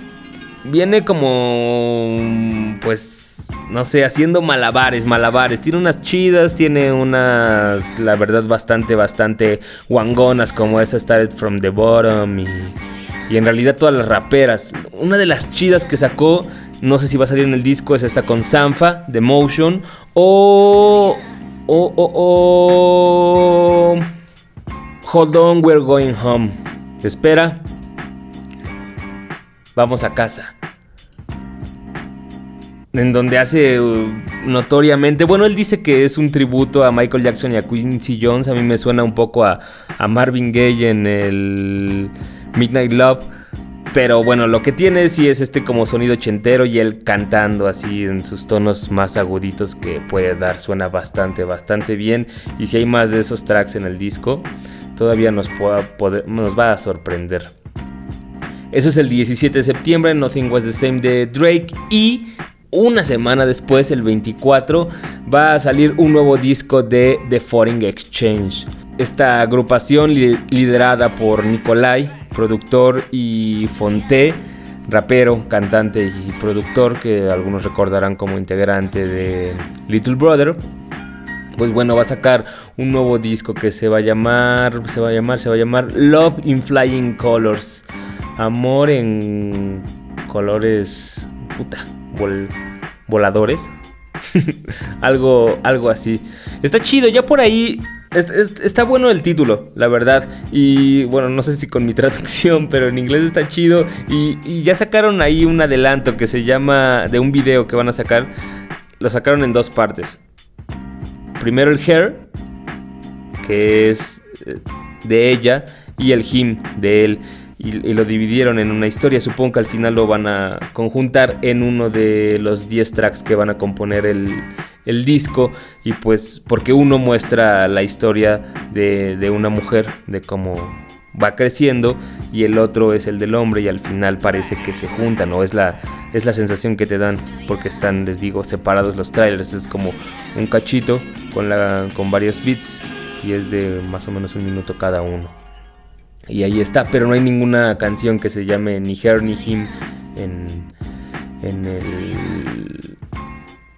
viene como, pues, no sé, haciendo malabares, malabares. Tiene unas chidas, tiene unas, la verdad, bastante, bastante guangonas, como esa Started from the Bottom y, y en realidad todas las raperas. Una de las chidas que sacó, no sé si va a salir en el disco, es esta con Sanfa, The Motion, o... O, o, o... Hold on, we're going home. Espera. Vamos a casa. En donde hace uh, notoriamente. Bueno, él dice que es un tributo a Michael Jackson y a Quincy Jones. A mí me suena un poco a, a Marvin Gaye en el Midnight Love. Pero bueno, lo que tiene sí es este como sonido ochentero y él cantando así en sus tonos más aguditos que puede dar. Suena bastante, bastante bien. Y si hay más de esos tracks en el disco, todavía nos, nos va a sorprender. Eso es el 17 de septiembre, Nothing Was the Same de Drake. Y una semana después, el 24, va a salir un nuevo disco de The Foreign Exchange. Esta agrupación li liderada por Nikolai, productor, y Fonte, rapero, cantante y productor, que algunos recordarán como integrante de Little Brother. Pues bueno, va a sacar un nuevo disco que se va a llamar, se va a llamar, se va a llamar Love in Flying Colors. Amor en colores, puta, vol voladores. *laughs* algo, algo así. Está chido, ya por ahí Está bueno el título, la verdad. Y bueno, no sé si con mi *laughs* traducción, pero en inglés está chido. Y, y, ya sacaron ahí un adelanto que se llama de un video que van a sacar. Lo sacaron en dos partes. Primero el hair, que es de ella, y el him, de él. Y, lo dividieron en una historia. Supongo que al final lo van a conjuntar en uno de los 10 tracks que van a componer el, el disco. Y pues porque uno muestra la historia de, de, una mujer, de cómo va creciendo, y el otro es el del hombre y al final parece que se juntan, o es la, es la sensación que te dan, porque están, les digo, separados los trailers. Es como un cachito con, la, con varios beats y es de más o menos un minuto cada uno. Y ahí está, pero no hay ninguna canción que se llame ni Her ni Him en, en el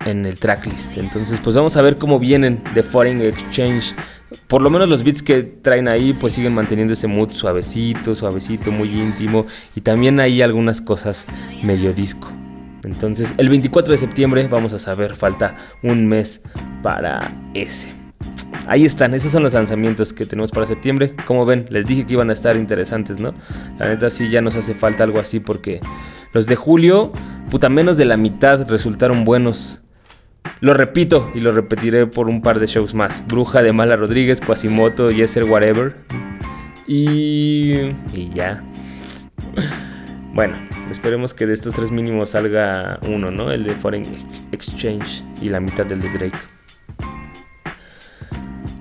en el tracklist. Entonces, pues vamos a ver cómo vienen de Foreign Exchange. Por lo menos los beats que traen ahí, pues siguen manteniendo ese mood suavecito, suavecito, muy íntimo. Y también hay algunas cosas medio disco. Entonces, el 24 de septiembre vamos a saber, falta un mes para ese. Ahí están, esos son los lanzamientos que tenemos para septiembre. Como ven, les dije que iban a estar interesantes, ¿no? La neta sí ya nos hace falta algo así porque los de julio, puta menos de la mitad resultaron buenos. Lo repito y lo repetiré por un par de shows más. Bruja de Mala Rodríguez, Quasimoto, Yeser Whatever. Y... y ya. Bueno, esperemos que de estos tres mínimos salga uno, ¿no? El de Foreign Exchange y la mitad del de Drake.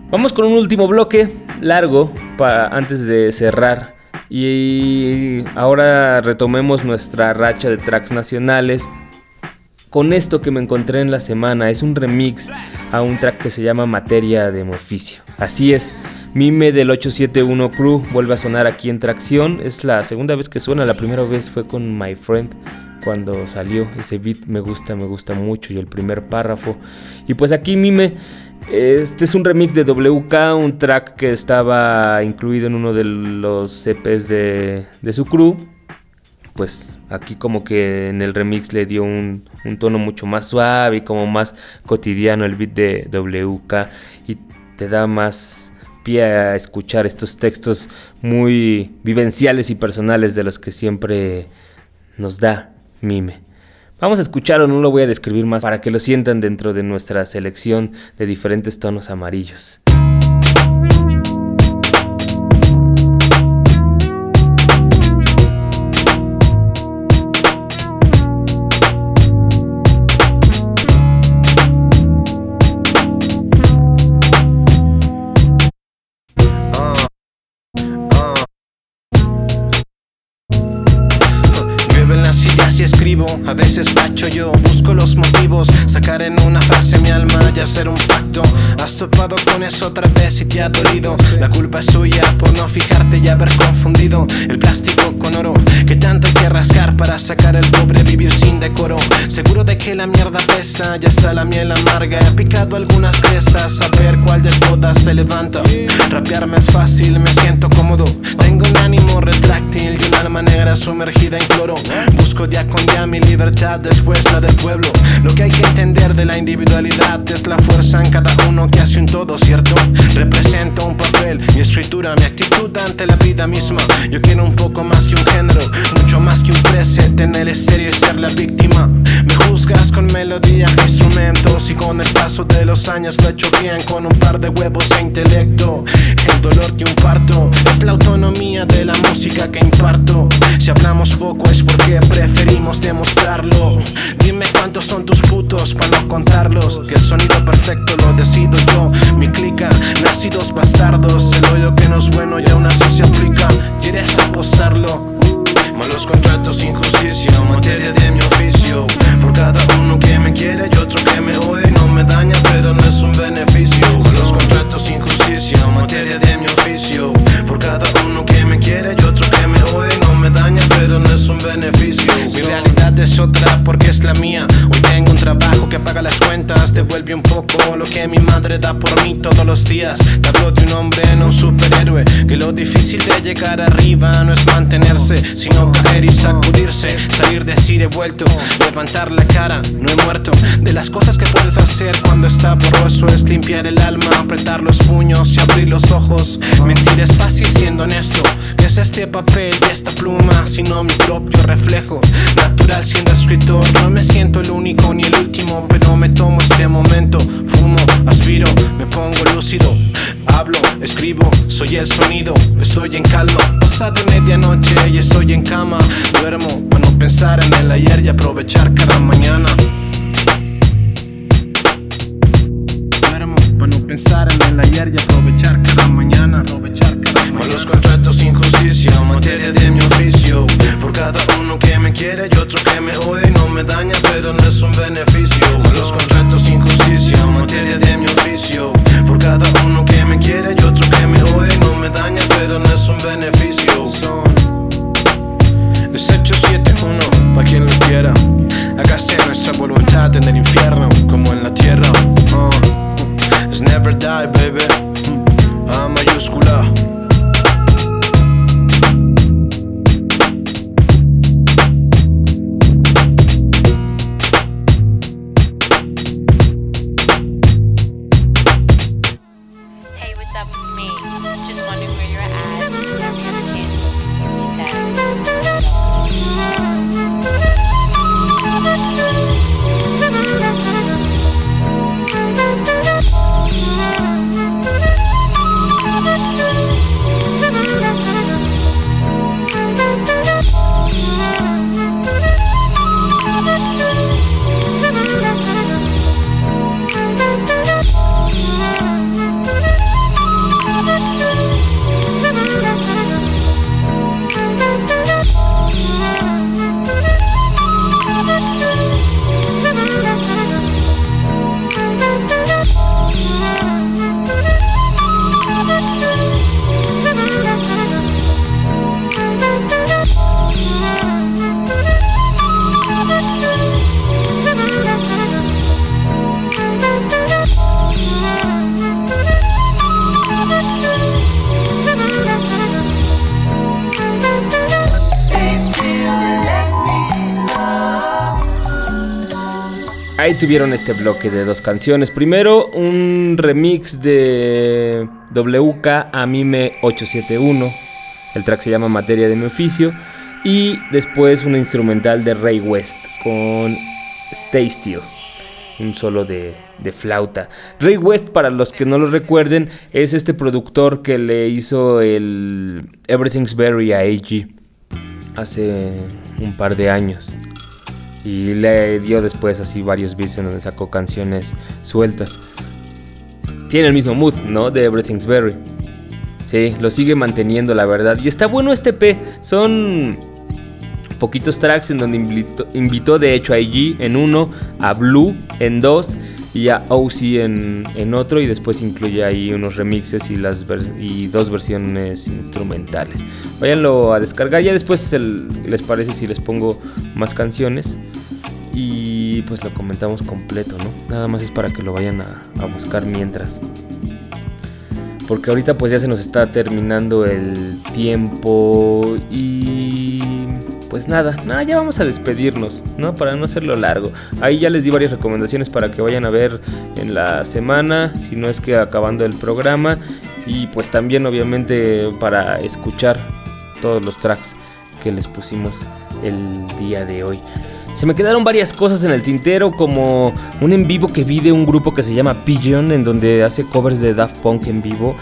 Vamos con un último bloque largo para antes de cerrar. Y ahora retomemos nuestra racha de tracks nacionales. Con esto que me encontré en la semana es un remix a un track que se llama Materia de mi oficio. Así es, Mime del 871 Crew vuelve a sonar aquí en Tracción. Es la segunda vez que suena, la primera vez fue con My Friend cuando salió. Ese beat me gusta, me gusta mucho y el primer párrafo. Y pues aquí Mime este es un remix de WK, un track que estaba incluido en uno de los EPs de, su crew. Pues aquí como que en el remix le dio un, un, tono mucho más suave y como más cotidiano el beat de WK y te da más pie a escuchar estos textos muy vivenciales y personales de los que siempre nos da Mime. Vamos a escucharlo, no lo voy a describir más para que lo sientan dentro de nuestra selección de diferentes tonos amarillos. A veces tacho yo, busco los motivos, sacar en una frase mi alma y hacer un pacto. Has topado con eso otra vez y te ha dolido. La culpa es suya por no fijarte y haber confundido el plástico con oro. Que tanto hay que rascar para sacar el pobre vivir sin decoro. Seguro de que la mierda pesa, ya está la miel amarga. He picado algunas crestas, a ver cuál de todas se levanta. Rapearme es fácil, me siento cómodo. Tengo un ánimo retráctil y un alma negra sumergida en cloro. Busco día con día mi libertad, después la del pueblo. Lo que hay que entender de la individualidad es la fuerza en cada uno que hace un todo, ¿cierto? Represento un papel, mi escritura, mi actitud ante la vida misma. Yo quiero un poco más que un género, mucho más que un preset en el estéreo y ser la víctima. Me juzgas con melodía, instrumentos y con el paso de los años lo he hecho bien con un par de huevos e intelecto. El dolor que un parto es la autonomía de la música que imparto. Si hablamos poco es porque preferimos demostrarlo. Dime cuántos son tus putos para no contarlos. Que el sonido perfecto lo decido yo. Mi clica, nacidos bastardos. El oído que no es bueno y aún así se aplica. ¿Quieres apostarlo? Malos contratos, injusticia, materia de mi oficio. Por cada uno que me quiere y otro que me oye, no me daña, pero no es un beneficio. Malos contratos, injusticia, materia de mi oficio. Por cada uno que me quiere y otro que me oye, no me daña, pero no es un beneficio. Mi realidad es otra porque es la mía. Hoy tengo un trabajo que paga las cuentas, devuelve un poco lo que mi madre da por mí todos los días. Te de un hombre, no un superhéroe. Que lo difícil de llegar arriba no es mantenerse, sino caer y sacudirse. Salir de sí de vuelto, levantar la cara, no he muerto. De las cosas que puedes hacer cuando está borroso es limpiar el alma, apretar los puños y abrir los ojos. Mentir es fácil siendo honesto. ¿Qué es este papel y esta pluma? Sino mi propio reflejo. Natural siendo escritor, no me siento el único ni el último, pero me tomo este momento. Fumo, aspiro, me pongo lúcido. Hablo, escribo, soy el sonido, estoy en calma. Pasada medianoche y estoy en cama. Duermo para no pensar en el ayer y aprovechar cada mañana. Pensar en el ayer y aprovechar cada mañana. Aprovechar cada mañana. Malos contratos, injusticia, materia de mi oficio. Por cada uno que me quiere y otro que me oye, no me daña, pero no es un beneficio. Malos contratos, injusticia, materia de mi oficio. Por cada uno que me quiere y otro que me oye, no me daña, pero no es un beneficio. Son es 871, pa' quien lo quiera. Hágase nuestra voluntad en el infierno, como en la tierra. Uh, it's never die, baby. I'm A mayúscula. Tuvieron este bloque de dos canciones. Primero, un remix de WK a Mime 871. El track se llama Materia de mi oficio. Y después una instrumental de Ray West con Stay Still. Un solo de, flauta. Ray West, para los que no lo recuerden, es este productor que le hizo el Everything's Berry a AG hace un par de años. Y le dio después así varios beats en donde sacó canciones sueltas. Tiene el mismo mood, ¿no? De Everything's Berry. Sí, lo sigue manteniendo, la verdad. Y está bueno este P. Son poquitos tracks en donde invitó, invitó de hecho a IG en uno, a Blue en dos y a OC en, en otro y después incluye ahí unos remixes y, las y dos versiones instrumentales. Váyanlo a descargar, ya después les parece si les pongo más canciones y pues lo comentamos completo, ¿no? Nada más es para que lo vayan a, a buscar mientras. Porque ahorita pues ya se nos está terminando el tiempo y pues nada, nada, ya vamos a despedirnos, ¿no? Para no hacerlo largo. Ahí ya les di varias recomendaciones para que vayan a ver en la semana, si no es que acabando el programa. Y pues también obviamente para escuchar todos los tracks que les pusimos el día de hoy. Se me quedaron varias cosas en el tintero, como un en vivo que vi de un grupo que se llama Pigeon, en donde hace covers de Daft Punk en vivo,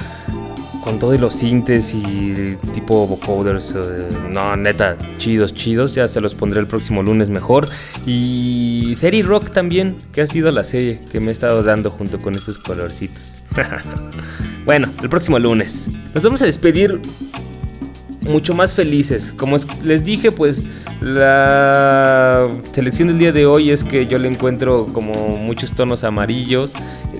con todos los sintes y tipo vocoders. eh, no, neta, chidos, chidos. Ya se los pondré el próximo lunes mejor. Y Theory Rock también, que ha sido la serie que me he estado dando junto con estos colorcitos. *laughs* bueno, el próximo lunes. Nos vamos a despedir mucho más felices. Como es- les dije, pues la selección del día de hoy es que yo le encuentro como muchos tonos amarillos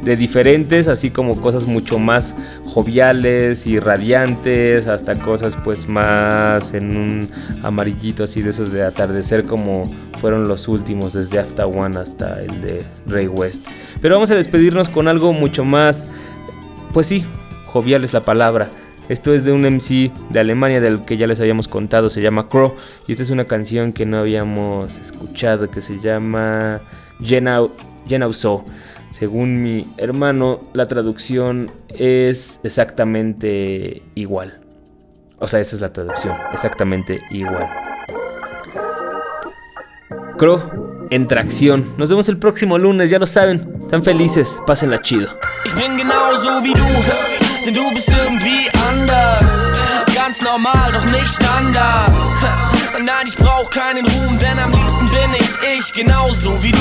de diferentes, así como cosas mucho más joviales y radiantes, hasta cosas pues más en un amarillito así de esos de atardecer como fueron los últimos desde After One hasta el de Ray West. Pero vamos a despedirnos con algo mucho más, pues sí, jovial es la palabra. Esto es de un MC de Alemania del que ya les habíamos contado, se llama Crow. Y esta es una canción que no habíamos escuchado, que se llama Genau So. Según mi hermano, la traducción es exactamente igual. O sea, esa es la traducción, exactamente igual. Crow en tracción. Nos vemos el próximo lunes, ya lo saben. Están felices, pásenla chido. Ganz normal, doch nicht Standard. *laughs* Nein, ich brauch keinen Ruhm, denn am liebsten bin ich ich, genauso wie du.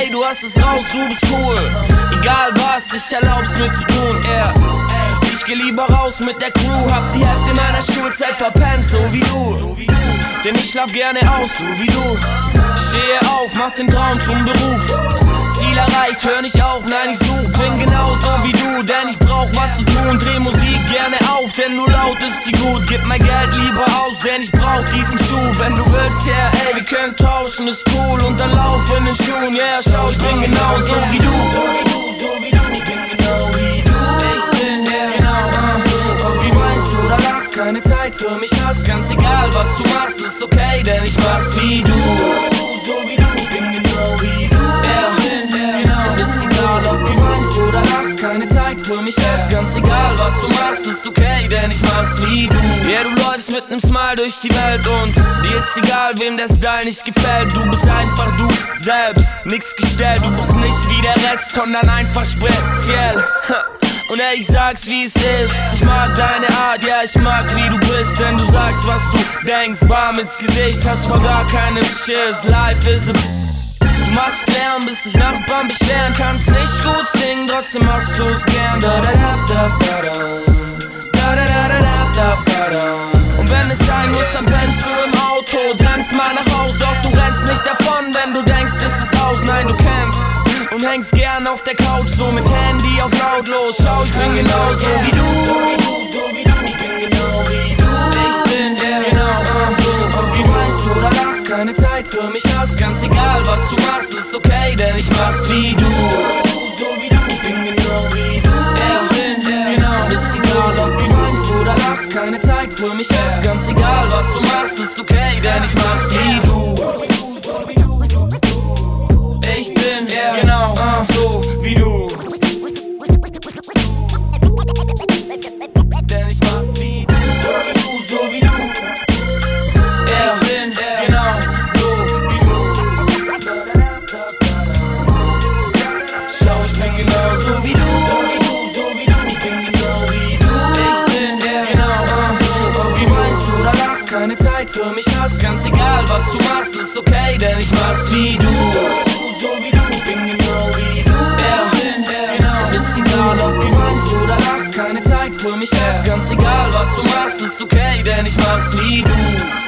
Ey, du hast es raus, du bist cool. Egal was, ich erlaub's mir zu tun, ja. Ich geh lieber raus mit der Crew, hab die Hälfte meiner Schulzeit verpennt, so wie du. Denn ich schlaf gerne aus, so wie du. Stehe auf, mach den Traum zum Beruf. Erreicht, hör nicht auf, nein, ich such, bin genauso wie du, denn ich brauch was zu tun. Dreh Musik gerne auf, denn nur laut ist sie gut. Gib mein Geld lieber aus, denn ich brauch diesen Schuh. Wenn du willst, ja, yeah, ey, wir können tauschen, ist cool. Und dann lauf in den Schuhen, ja, yeah, schau, ich bin genauso wie du. Ich bin genau wie du. Ich bin ja genau so. Wie meinst du, da lachst keine Zeit für mich hast? Ganz egal, was du machst, ist okay, denn ich mach's wie du. Mich hast. Ganz egal, was du machst, ist okay, denn ich mach's wie du. Ja, du läufst mit nem Smile durch die Welt und dir ist egal, wem der Style nicht gefällt. Du bist einfach du selbst, nix gestellt. Du bist nicht wie der Rest, sondern einfach speziell. Und ey, ich sag's wie es ist. Ich mag deine Art, ja, ich mag wie du bist. Denn du sagst, was du denkst, warm ins Gesicht, hast vor gar keinem Schiss. Life is a. Du machst Lärm, bis dich Nachbarn beschweren. Kannst nicht gut singen, trotzdem machst du's gern. Da da da da da da. Da da da da da da. Und wenn es sein muss, dann pennst du im Auto. Rennst mal nach Haus, doch du rennst nicht davon, wenn du denkst, es ist aus. Nein, du kämpfst und hängst gern auf der Couch, so mit Handy auf lautlos. Schau, ich bin genauso wie du. Keine Zeit für mich hast? Ganz egal, was du machst, ist okay, denn ich mach's wie du. Ich bin genau genau. Ist egal, ob du meinst du, da lachst keine Zeit für mich hast. Ganz egal, was du machst, ist okay, denn ich mach's wie du. Ich bin ja genau so wie du. Denn ich mich hast. Ganz egal, was du machst, ist okay, denn ich mach's wie du. Ich bin genau wie du. Ja, bin ja genau. Ist egal, ob du meinst du, da lachst keine Zeit für mich hast. Ganz egal, was du machst, ist okay, denn ich mach's wie du.